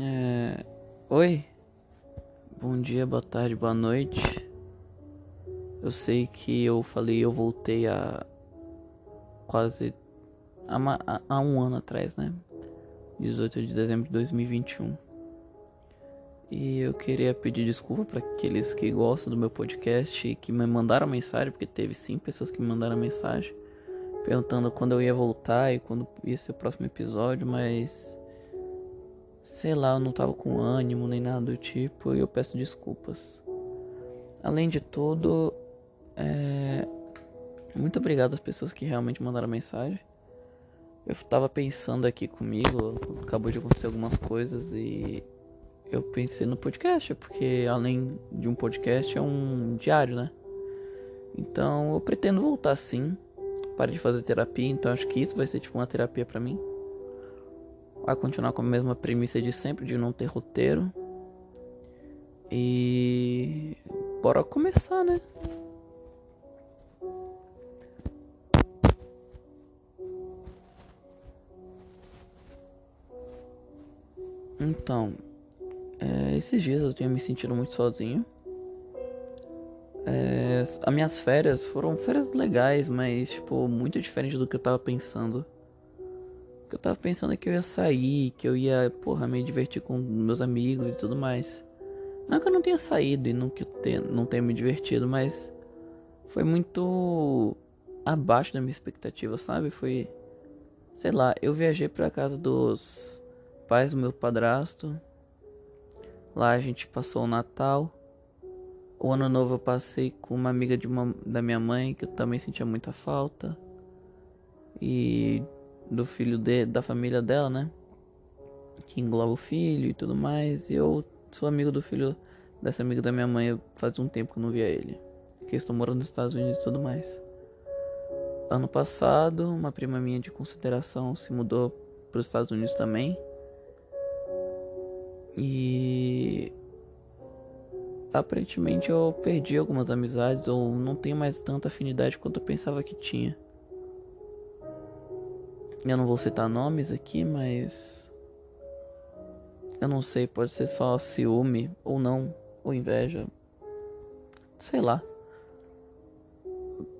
É... Oi, bom dia, boa tarde, boa noite. Eu sei que eu falei, eu voltei a quase há, um ano atrás, né? 18 de dezembro de 2021. E eu queria pedir desculpa para aqueles que gostam do meu podcast e que me mandaram mensagem, porque teve sim pessoas que me mandaram mensagem perguntando quando eu ia voltar e quando ia ser o próximo episódio, mas sei lá, eu não tava com ânimo nem nada do tipo e eu peço desculpas. Além de tudo, é... muito obrigado às pessoas que realmente mandaram mensagem. Eu tava pensando aqui comigo, acabou de acontecer algumas coisas e eu pensei no podcast, porque além de um podcast é um diário, né? Então eu pretendo voltar sim parei de fazer terapia, então acho que isso vai ser tipo uma terapia para mim. Vai continuar com a mesma premissa de sempre, de não ter roteiro. E bora começar, né? Então, é, esses dias eu tenho me sentido muito sozinho. É, as minhas férias foram férias legais, mas, tipo, muito diferente do que eu tava pensando. Eu tava pensando é que eu ia sair, que eu ia, porra, me divertir com meus amigos e tudo mais. Não que eu não tenha saído e não que tenha, não tenha me divertido, mas foi muito abaixo da minha expectativa, sabe? Foi, sei lá, eu viajei pra casa dos pais do meu padrasto. Lá a gente passou o Natal. O ano novo eu passei com uma amiga de uma, da minha mãe que eu também sentia muita falta. E do filho de, da família dela, né? Que engloba o filho e tudo mais. E eu sou amigo do filho dessa amiga da minha mãe. Faz um tempo que eu não via ele. Que estou morando nos Estados Unidos e tudo mais. Ano passado, uma prima minha de consideração se mudou para os Estados Unidos também. E aparentemente eu perdi algumas amizades ou não tenho mais tanta afinidade quanto eu pensava que tinha. Eu não vou citar nomes aqui, mas eu não sei, pode ser só ciúme ou não, ou inveja. Sei lá.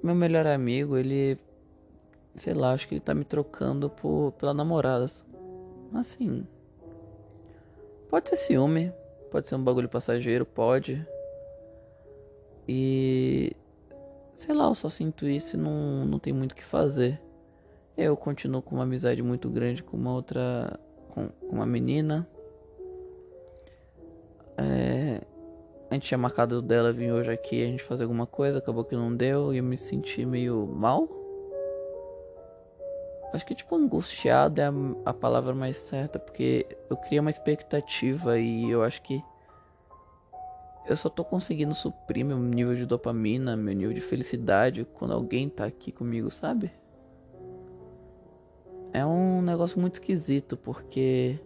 Meu melhor amigo, ele sei lá, acho que ele tá me trocando por pela namorada. Assim, pode ser ciúme, Pode ser um bagulho passageiro, pode. E. Sei lá, eu só sinto isso e não, não tem muito o que fazer. Eu continuo com uma amizade muito grande com uma outra. com, uma menina. É, a gente tinha marcado dela vir hoje aqui a gente fazer alguma coisa, acabou que não deu e eu me senti meio mal. Acho que tipo angustiado é a, a, palavra mais certa, porque eu criei uma expectativa e eu acho que eu só tô conseguindo suprir meu nível de dopamina, meu nível de felicidade quando alguém tá aqui comigo, sabe? É um negócio muito esquisito, porque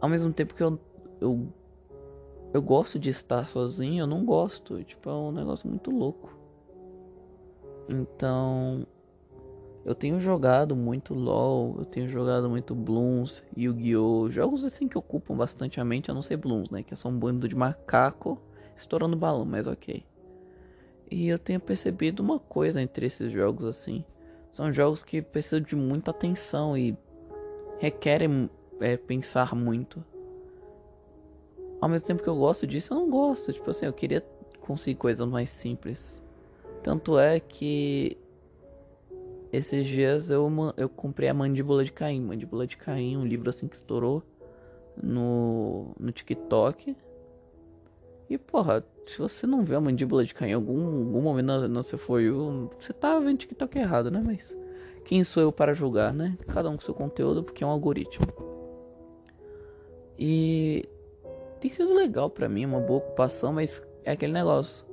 ao mesmo tempo que eu eu, eu gosto de estar sozinho, eu não gosto, tipo, é um negócio muito louco. Então, eu tenho jogado muito LoL, eu tenho jogado muito Blooms, Yu-Gi-Oh! Jogos assim que ocupam bastante a mente, a não ser Blooms, né? Que é só um bando de macaco estourando balão, mas ok. E eu tenho percebido uma coisa entre esses jogos assim. São jogos que precisam de muita atenção e requerem é, pensar muito. Ao mesmo tempo que eu gosto disso, eu não gosto. Tipo assim, eu queria conseguir coisas mais simples. Tanto é que esses dias eu, eu comprei a Mandíbula de Caim. Mandíbula de Caim, um livro assim que estourou no, no TikTok. E porra, se você não vê a Mandíbula de Caim em algum, algum momento na, na seu For você tá vendo TikTok errado, né? Mas quem sou eu para julgar, né? Cada um com seu conteúdo, porque é um algoritmo. E tem sido legal para mim, uma boa ocupação, mas é aquele negócio.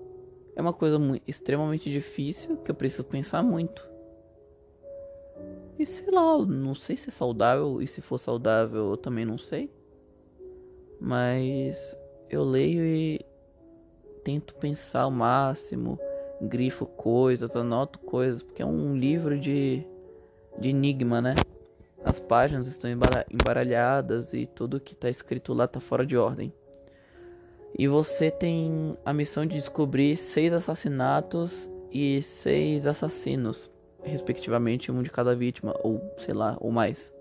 É uma coisa extremamente difícil que eu preciso pensar muito. E sei lá, não sei se é saudável, e se for saudável eu também não sei. Mas eu leio e tento pensar ao máximo, grifo coisas, anoto coisas, porque é um livro de, de enigma, né? As páginas estão embaralhadas e tudo que está escrito lá está fora de ordem. E você tem a missão de descobrir seis assassinatos e seis assassinos, respectivamente, um de cada vítima, ou sei lá, ou mais.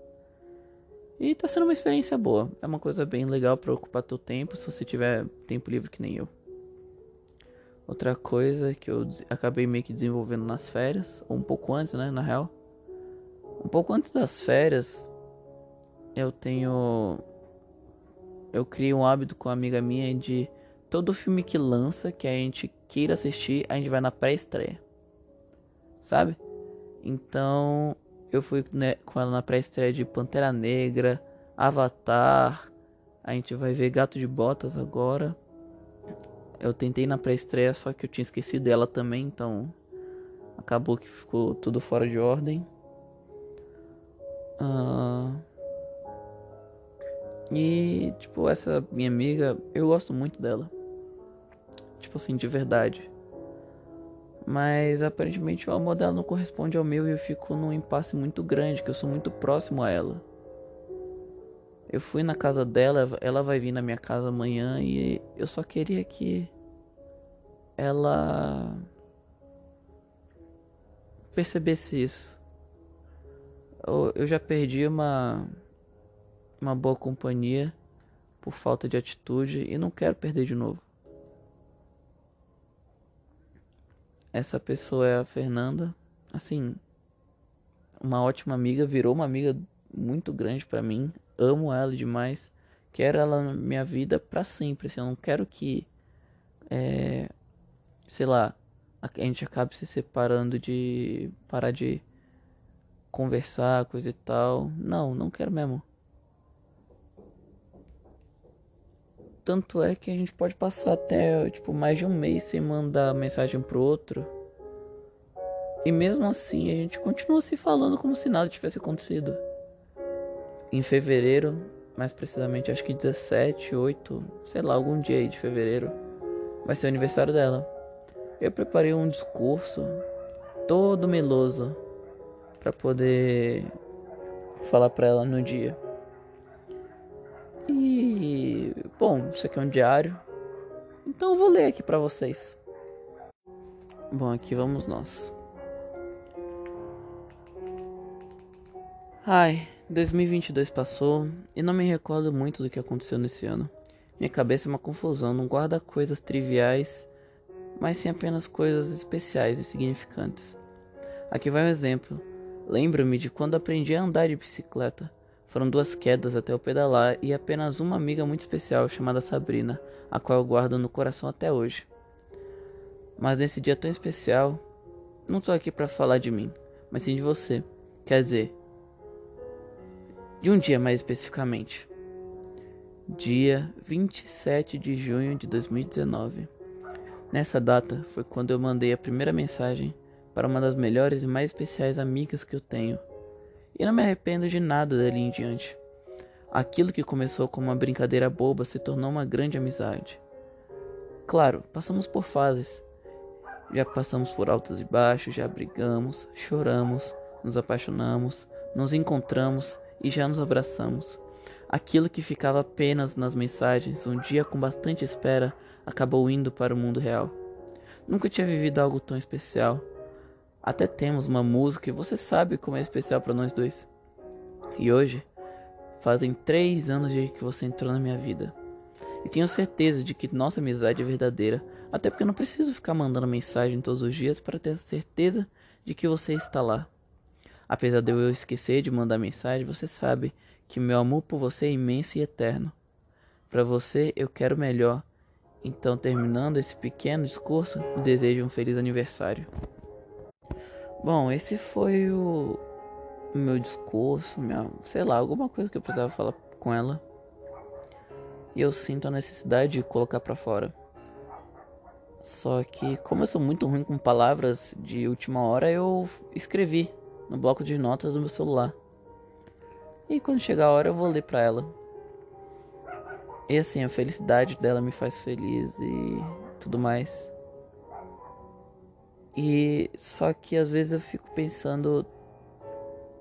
E tá sendo uma experiência boa. É uma coisa bem legal para ocupar teu tempo, se você tiver tempo livre que nem eu. Outra coisa que eu acabei meio que desenvolvendo nas férias, ou um pouco antes, né, na real. Um pouco antes das férias, eu tenho eu criei um hábito com uma amiga minha de todo filme que lança, que a gente queira assistir, a gente vai na pré-estreia. Sabe? Então, eu fui né, com ela na pré-estreia de Pantera Negra, Avatar. A gente vai ver Gato de Botas agora. Eu tentei na pré-estreia, só que eu tinha esquecido dela também, então acabou que ficou tudo fora de ordem. Uh... E, tipo, essa minha amiga, eu gosto muito dela. Tipo assim, de verdade. Mas aparentemente o amor dela não corresponde ao meu e eu fico num impasse muito grande, que eu sou muito próximo a ela. Eu fui na casa dela, ela vai vir na minha casa amanhã e eu só queria que ela percebesse isso. Eu, já perdi uma uma boa companhia por falta de atitude e não quero perder de novo. Essa pessoa é a Fernanda, assim, uma ótima amiga, virou uma amiga muito grande para mim. Amo ela demais. Quero ela na minha vida para sempre. Assim, eu não quero que, é, sei lá, a gente acabe se separando de parar de conversar, coisa e tal. Não, não quero mesmo. Tanto é que a gente pode passar até tipo mais de um mês sem mandar mensagem pro outro. E mesmo assim a gente continua se falando como se nada tivesse acontecido. Em fevereiro, mais precisamente acho que 17, 8, sei lá, algum dia aí de fevereiro, vai ser o aniversário dela. Eu preparei um discurso todo meloso para poder falar para ela no dia. E bom, isso aqui é um diário. Então eu vou ler aqui para vocês. Bom, aqui vamos nós. Ai, 2022 passou e não me recordo muito do que aconteceu nesse ano. Minha cabeça é uma confusão, não guarda coisas triviais, mas sim apenas coisas especiais e significantes. Aqui vai um exemplo. Lembro-me de quando aprendi a andar de bicicleta. Foram duas quedas até o pedalar e apenas uma amiga muito especial chamada Sabrina, a qual eu guardo no coração até hoje. Mas nesse dia tão especial, não estou aqui para falar de mim, mas sim de você. Quer dizer, de um dia mais especificamente. Dia 27 de junho de 2019. Nessa data foi quando eu mandei a primeira mensagem para uma das melhores e mais especiais amigas que eu tenho e não me arrependo de nada dali em diante. Aquilo que começou como uma brincadeira boba se tornou uma grande amizade. Claro, passamos por fases. Já passamos por altos e baixos, já brigamos, choramos, nos apaixonamos, nos encontramos e já nos abraçamos. Aquilo que ficava apenas nas mensagens, um dia com bastante espera, acabou indo para o mundo real. Nunca tinha vivido algo tão especial. Até temos uma música e você sabe como é especial para nós dois. E hoje, fazem três anos desde que você entrou na minha vida. E tenho certeza de que nossa amizade é verdadeira, até porque eu não preciso ficar mandando mensagem todos os dias para ter certeza de que você está lá. Apesar de eu esquecer de mandar mensagem, você sabe que meu amor por você é imenso e eterno. Para você eu quero melhor. Então, terminando esse pequeno discurso, desejo um feliz aniversário. Bom, esse foi o meu discurso, minha, sei lá, alguma coisa que eu precisava falar com ela. E eu sinto a necessidade de colocar para fora. Só que, como eu sou muito ruim com palavras de última hora, eu escrevi no bloco de notas do meu celular. E quando chegar a hora, eu vou ler pra ela. E assim, a felicidade dela me faz feliz e tudo mais. E só que às vezes eu fico pensando,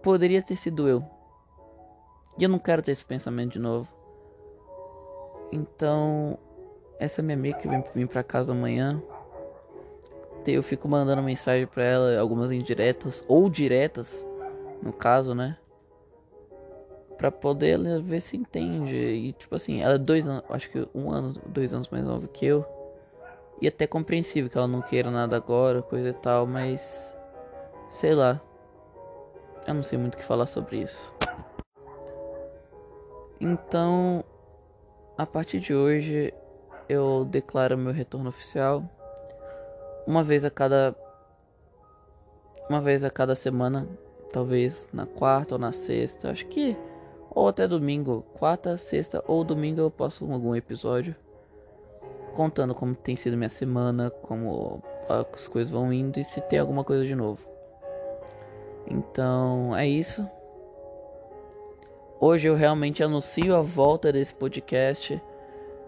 poderia ter sido eu. E eu não quero ter esse pensamento de novo. Então, essa minha amiga que vem pra casa amanhã. Eu fico mandando mensagem pra ela, algumas indiretas, ou diretas, no caso, né? Pra poder ver se entende. E tipo assim, ela é dois anos, acho que um ano, dois anos mais nova que eu. E até compreensível que ela não queira nada agora, coisa e tal, mas. Sei lá. Eu não sei muito o que falar sobre isso. Então, a partir de hoje, eu declaro meu retorno oficial. Uma vez a cada. Uma vez a cada semana. Talvez na quarta ou na sexta. Acho que. Ou até domingo. Quarta, sexta ou domingo eu posto algum episódio. Contando como tem sido minha semana. Como as coisas vão indo. E se tem alguma coisa de novo. Então é isso. Hoje eu realmente anuncio a volta desse podcast.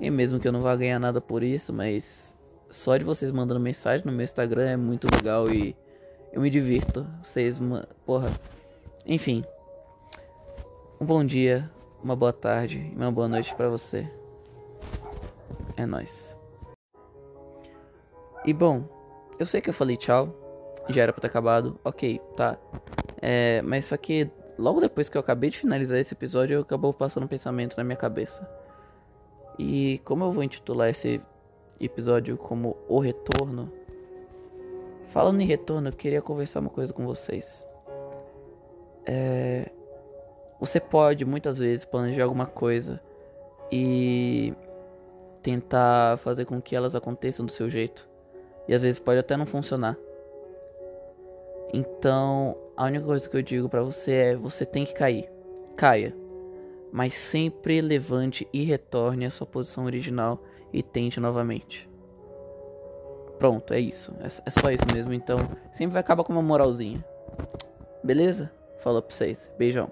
E mesmo que eu não vá ganhar nada por isso, mas só de vocês mandando mensagem no meu Instagram é muito legal e eu me divirto. Vocês, porra. Enfim. Um bom dia, uma boa tarde e uma boa noite para você. É nós. E bom, eu sei que eu falei tchau, já era pra ter acabado, ok, tá. É, mas só que logo depois que eu acabei de finalizar esse episódio, acabou passando um pensamento na minha cabeça. E como eu vou intitular esse episódio como O Retorno, falando em retorno, eu queria conversar uma coisa com vocês. É, você pode muitas vezes planejar alguma coisa e tentar fazer com que elas aconteçam do seu jeito. E às vezes pode até não funcionar. Então, a única coisa que eu digo para você é: você tem que cair. Caia mas sempre levante e retorne à sua posição original e tente novamente. Pronto, é isso. É, é só isso mesmo. Então, sempre vai acabar com uma moralzinha. Beleza? Falou pra vocês. Beijão.